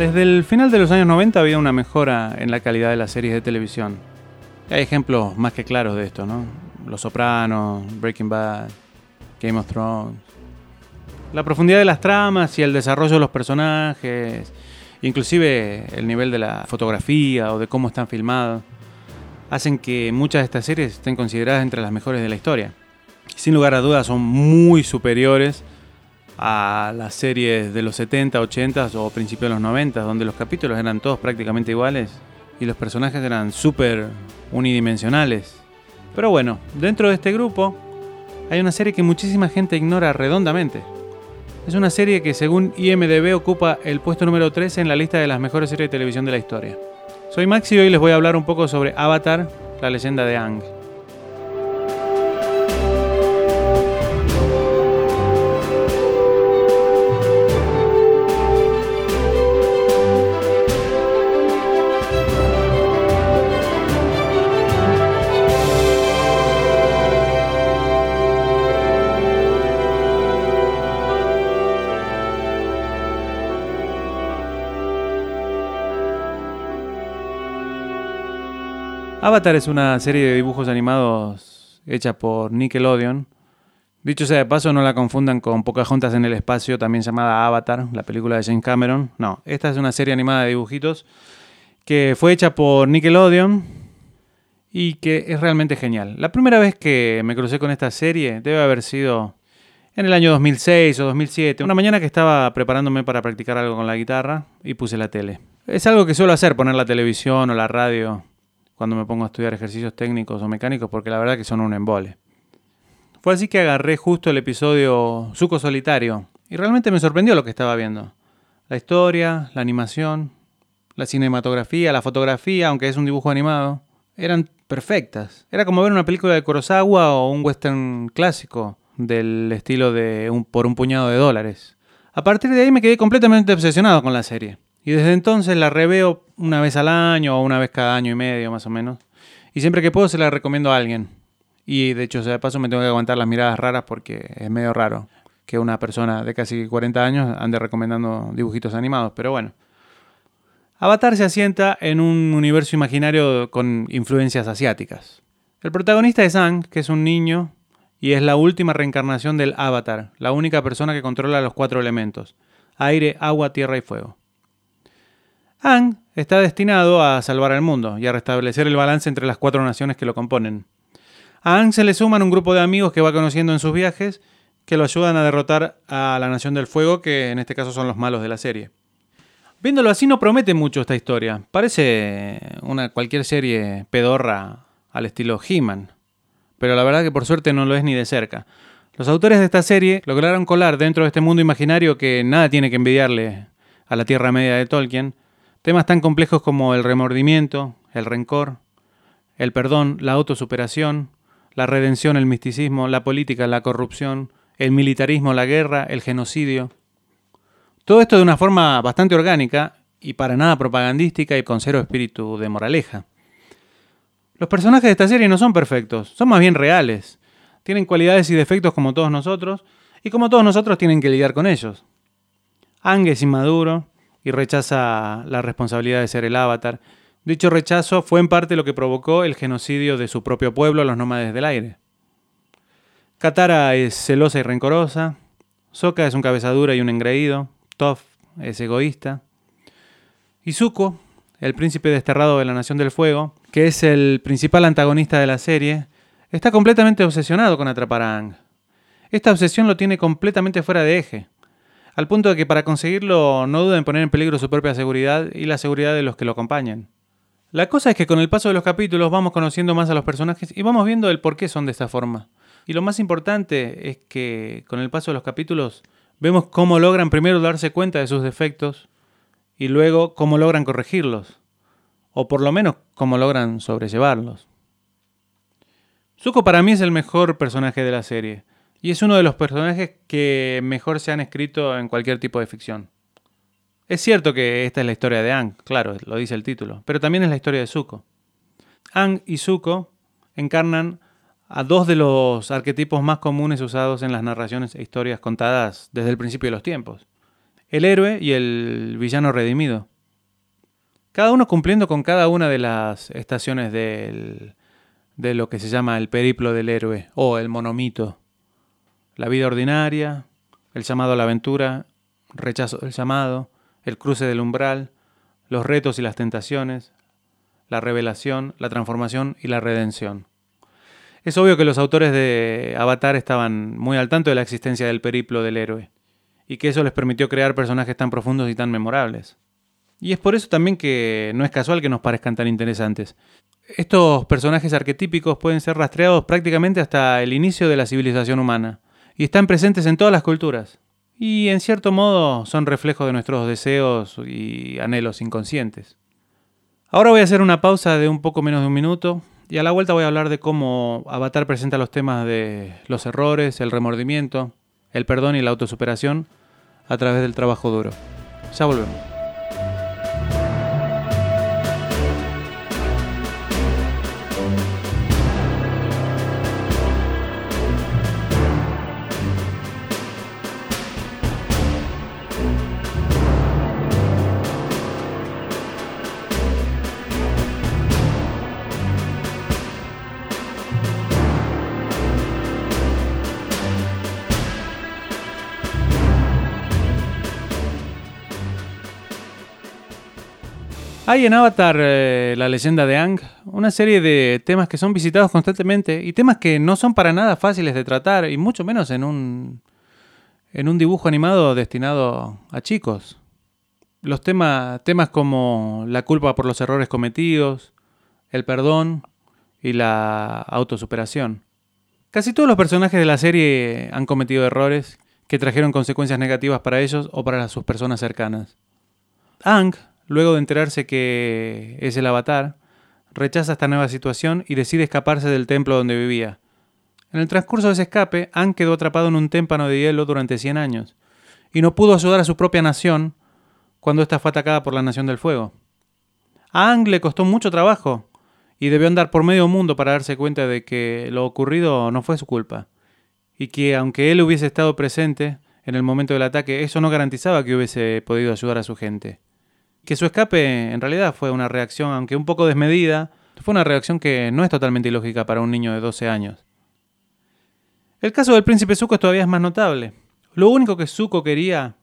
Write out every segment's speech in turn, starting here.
Desde el final de los años 90 había una mejora en la calidad de las series de televisión. Hay ejemplos más que claros de esto, ¿no? Los Sopranos, Breaking Bad, Game of Thrones. La profundidad de las tramas y el desarrollo de los personajes, inclusive el nivel de la fotografía o de cómo están filmados, hacen que muchas de estas series estén consideradas entre las mejores de la historia. Sin lugar a dudas son muy superiores a las series de los 70, 80 o principios de los 90, donde los capítulos eran todos prácticamente iguales y los personajes eran súper unidimensionales. Pero bueno, dentro de este grupo hay una serie que muchísima gente ignora redondamente. Es una serie que según IMDB ocupa el puesto número 13 en la lista de las mejores series de televisión de la historia. Soy Maxi y hoy les voy a hablar un poco sobre Avatar, la leyenda de Ang. Avatar es una serie de dibujos animados hecha por Nickelodeon. Dicho sea de paso, no la confundan con Pocahontas en el espacio, también llamada Avatar, la película de James Cameron. No, esta es una serie animada de dibujitos que fue hecha por Nickelodeon y que es realmente genial. La primera vez que me crucé con esta serie debe haber sido en el año 2006 o 2007, una mañana que estaba preparándome para practicar algo con la guitarra y puse la tele. Es algo que suelo hacer, poner la televisión o la radio cuando me pongo a estudiar ejercicios técnicos o mecánicos, porque la verdad que son un embole. Fue así que agarré justo el episodio Suco Solitario, y realmente me sorprendió lo que estaba viendo. La historia, la animación, la cinematografía, la fotografía, aunque es un dibujo animado, eran perfectas. Era como ver una película de Kurosawa o un western clásico del estilo de por un puñado de dólares. A partir de ahí me quedé completamente obsesionado con la serie. Y desde entonces la reveo una vez al año o una vez cada año y medio más o menos. Y siempre que puedo se la recomiendo a alguien. Y de hecho, de paso me tengo que aguantar las miradas raras porque es medio raro que una persona de casi 40 años ande recomendando dibujitos animados. Pero bueno. Avatar se asienta en un universo imaginario con influencias asiáticas. El protagonista es Ang, que es un niño y es la última reencarnación del Avatar, la única persona que controla los cuatro elementos, aire, agua, tierra y fuego. Ang está destinado a salvar al mundo y a restablecer el balance entre las cuatro naciones que lo componen. A Ang se le suman un grupo de amigos que va conociendo en sus viajes que lo ayudan a derrotar a la Nación del Fuego, que en este caso son los malos de la serie. Viéndolo así no promete mucho esta historia. Parece una cualquier serie pedorra al estilo He-Man. Pero la verdad que por suerte no lo es ni de cerca. Los autores de esta serie lograron colar dentro de este mundo imaginario que nada tiene que envidiarle a la Tierra Media de Tolkien, Temas tan complejos como el remordimiento, el rencor, el perdón, la autosuperación, la redención, el misticismo, la política, la corrupción, el militarismo, la guerra, el genocidio. Todo esto de una forma bastante orgánica y para nada propagandística y con cero espíritu de moraleja. Los personajes de esta serie no son perfectos, son más bien reales. Tienen cualidades y defectos como todos nosotros, y como todos nosotros tienen que lidiar con ellos. Ang es inmaduro, y rechaza la responsabilidad de ser el avatar. Dicho rechazo fue en parte lo que provocó el genocidio de su propio pueblo, los nómades del aire. Katara es celosa y rencorosa, Sokka es un cabezadura y un engreído, Toph es egoísta, y Zuko, el príncipe desterrado de la Nación del Fuego, que es el principal antagonista de la serie, está completamente obsesionado con atrapar a Aang. Esta obsesión lo tiene completamente fuera de eje al punto de que para conseguirlo no duden en poner en peligro su propia seguridad y la seguridad de los que lo acompañan. La cosa es que con el paso de los capítulos vamos conociendo más a los personajes y vamos viendo el por qué son de esta forma. Y lo más importante es que con el paso de los capítulos vemos cómo logran primero darse cuenta de sus defectos y luego cómo logran corregirlos. O por lo menos cómo logran sobrellevarlos. Zuko para mí es el mejor personaje de la serie. Y es uno de los personajes que mejor se han escrito en cualquier tipo de ficción. Es cierto que esta es la historia de Ang, claro, lo dice el título, pero también es la historia de Zuko. Ang y Zuko encarnan a dos de los arquetipos más comunes usados en las narraciones e historias contadas desde el principio de los tiempos. El héroe y el villano redimido. cada uno cumpliendo con cada una de las estaciones del, de lo que se llama el periplo del héroe o el monomito. La vida ordinaria, el llamado a la aventura, rechazo del llamado, el cruce del umbral, los retos y las tentaciones, la revelación, la transformación y la redención. Es obvio que los autores de Avatar estaban muy al tanto de la existencia del periplo del héroe, y que eso les permitió crear personajes tan profundos y tan memorables. Y es por eso también que no es casual que nos parezcan tan interesantes. Estos personajes arquetípicos pueden ser rastreados prácticamente hasta el inicio de la civilización humana, y están presentes en todas las culturas. Y en cierto modo son reflejo de nuestros deseos y anhelos inconscientes. Ahora voy a hacer una pausa de un poco menos de un minuto y a la vuelta voy a hablar de cómo Avatar presenta los temas de los errores, el remordimiento, el perdón y la autosuperación a través del trabajo duro. Ya volvemos. Hay en Avatar eh, la leyenda de Ang una serie de temas que son visitados constantemente y temas que no son para nada fáciles de tratar y mucho menos en un, en un dibujo animado destinado a chicos. Los temas, temas como la culpa por los errores cometidos, el perdón y la autosuperación. Casi todos los personajes de la serie han cometido errores que trajeron consecuencias negativas para ellos o para sus personas cercanas. Ang luego de enterarse que es el avatar, rechaza esta nueva situación y decide escaparse del templo donde vivía. En el transcurso de ese escape, Aang quedó atrapado en un témpano de hielo durante 100 años, y no pudo ayudar a su propia nación cuando ésta fue atacada por la Nación del Fuego. A Aang le costó mucho trabajo, y debió andar por medio mundo para darse cuenta de que lo ocurrido no fue su culpa, y que aunque él hubiese estado presente en el momento del ataque, eso no garantizaba que hubiese podido ayudar a su gente que su escape en realidad fue una reacción, aunque un poco desmedida, fue una reacción que no es totalmente ilógica para un niño de 12 años. El caso del príncipe Zuko todavía es más notable. Lo único que Zuko quería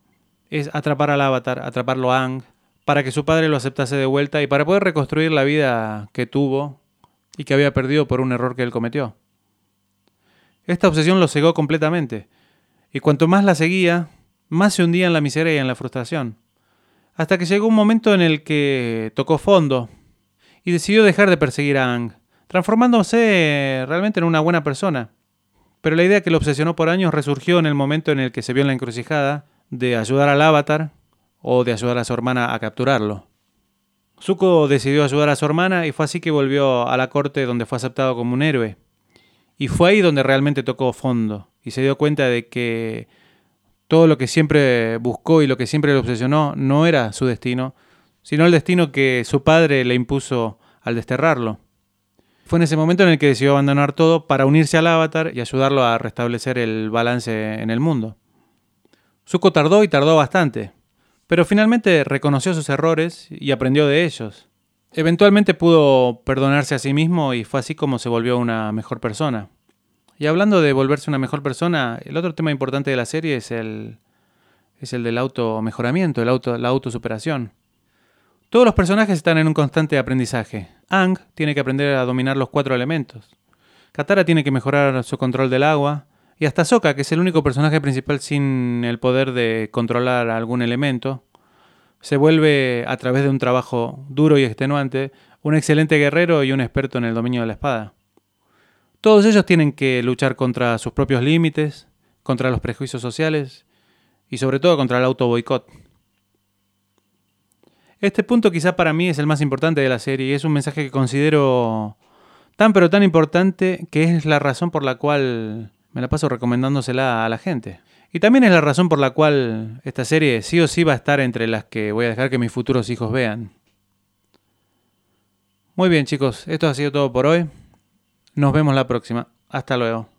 es atrapar al avatar, atraparlo a Ang, para que su padre lo aceptase de vuelta y para poder reconstruir la vida que tuvo y que había perdido por un error que él cometió. Esta obsesión lo cegó completamente, y cuanto más la seguía, más se hundía en la miseria y en la frustración hasta que llegó un momento en el que tocó fondo y decidió dejar de perseguir a Ang, transformándose realmente en una buena persona. Pero la idea que lo obsesionó por años resurgió en el momento en el que se vio en la encrucijada de ayudar al avatar o de ayudar a su hermana a capturarlo. Zuko decidió ayudar a su hermana y fue así que volvió a la corte donde fue aceptado como un héroe. Y fue ahí donde realmente tocó fondo y se dio cuenta de que todo lo que siempre buscó y lo que siempre le obsesionó no era su destino, sino el destino que su padre le impuso al desterrarlo. Fue en ese momento en el que decidió abandonar todo para unirse al avatar y ayudarlo a restablecer el balance en el mundo. Zuko tardó y tardó bastante, pero finalmente reconoció sus errores y aprendió de ellos. Eventualmente pudo perdonarse a sí mismo y fue así como se volvió una mejor persona. Y hablando de volverse una mejor persona, el otro tema importante de la serie es el, es el del auto-mejoramiento, el auto, la autosuperación. Todos los personajes están en un constante aprendizaje. Ang tiene que aprender a dominar los cuatro elementos. Katara tiene que mejorar su control del agua. Y hasta Sokka, que es el único personaje principal sin el poder de controlar algún elemento, se vuelve, a través de un trabajo duro y extenuante, un excelente guerrero y un experto en el dominio de la espada. Todos ellos tienen que luchar contra sus propios límites, contra los prejuicios sociales y sobre todo contra el auto boicot. Este punto quizá para mí es el más importante de la serie y es un mensaje que considero tan pero tan importante que es la razón por la cual me la paso recomendándosela a la gente. Y también es la razón por la cual esta serie sí o sí va a estar entre las que voy a dejar que mis futuros hijos vean. Muy bien chicos, esto ha sido todo por hoy. Nos vemos la próxima. Hasta luego.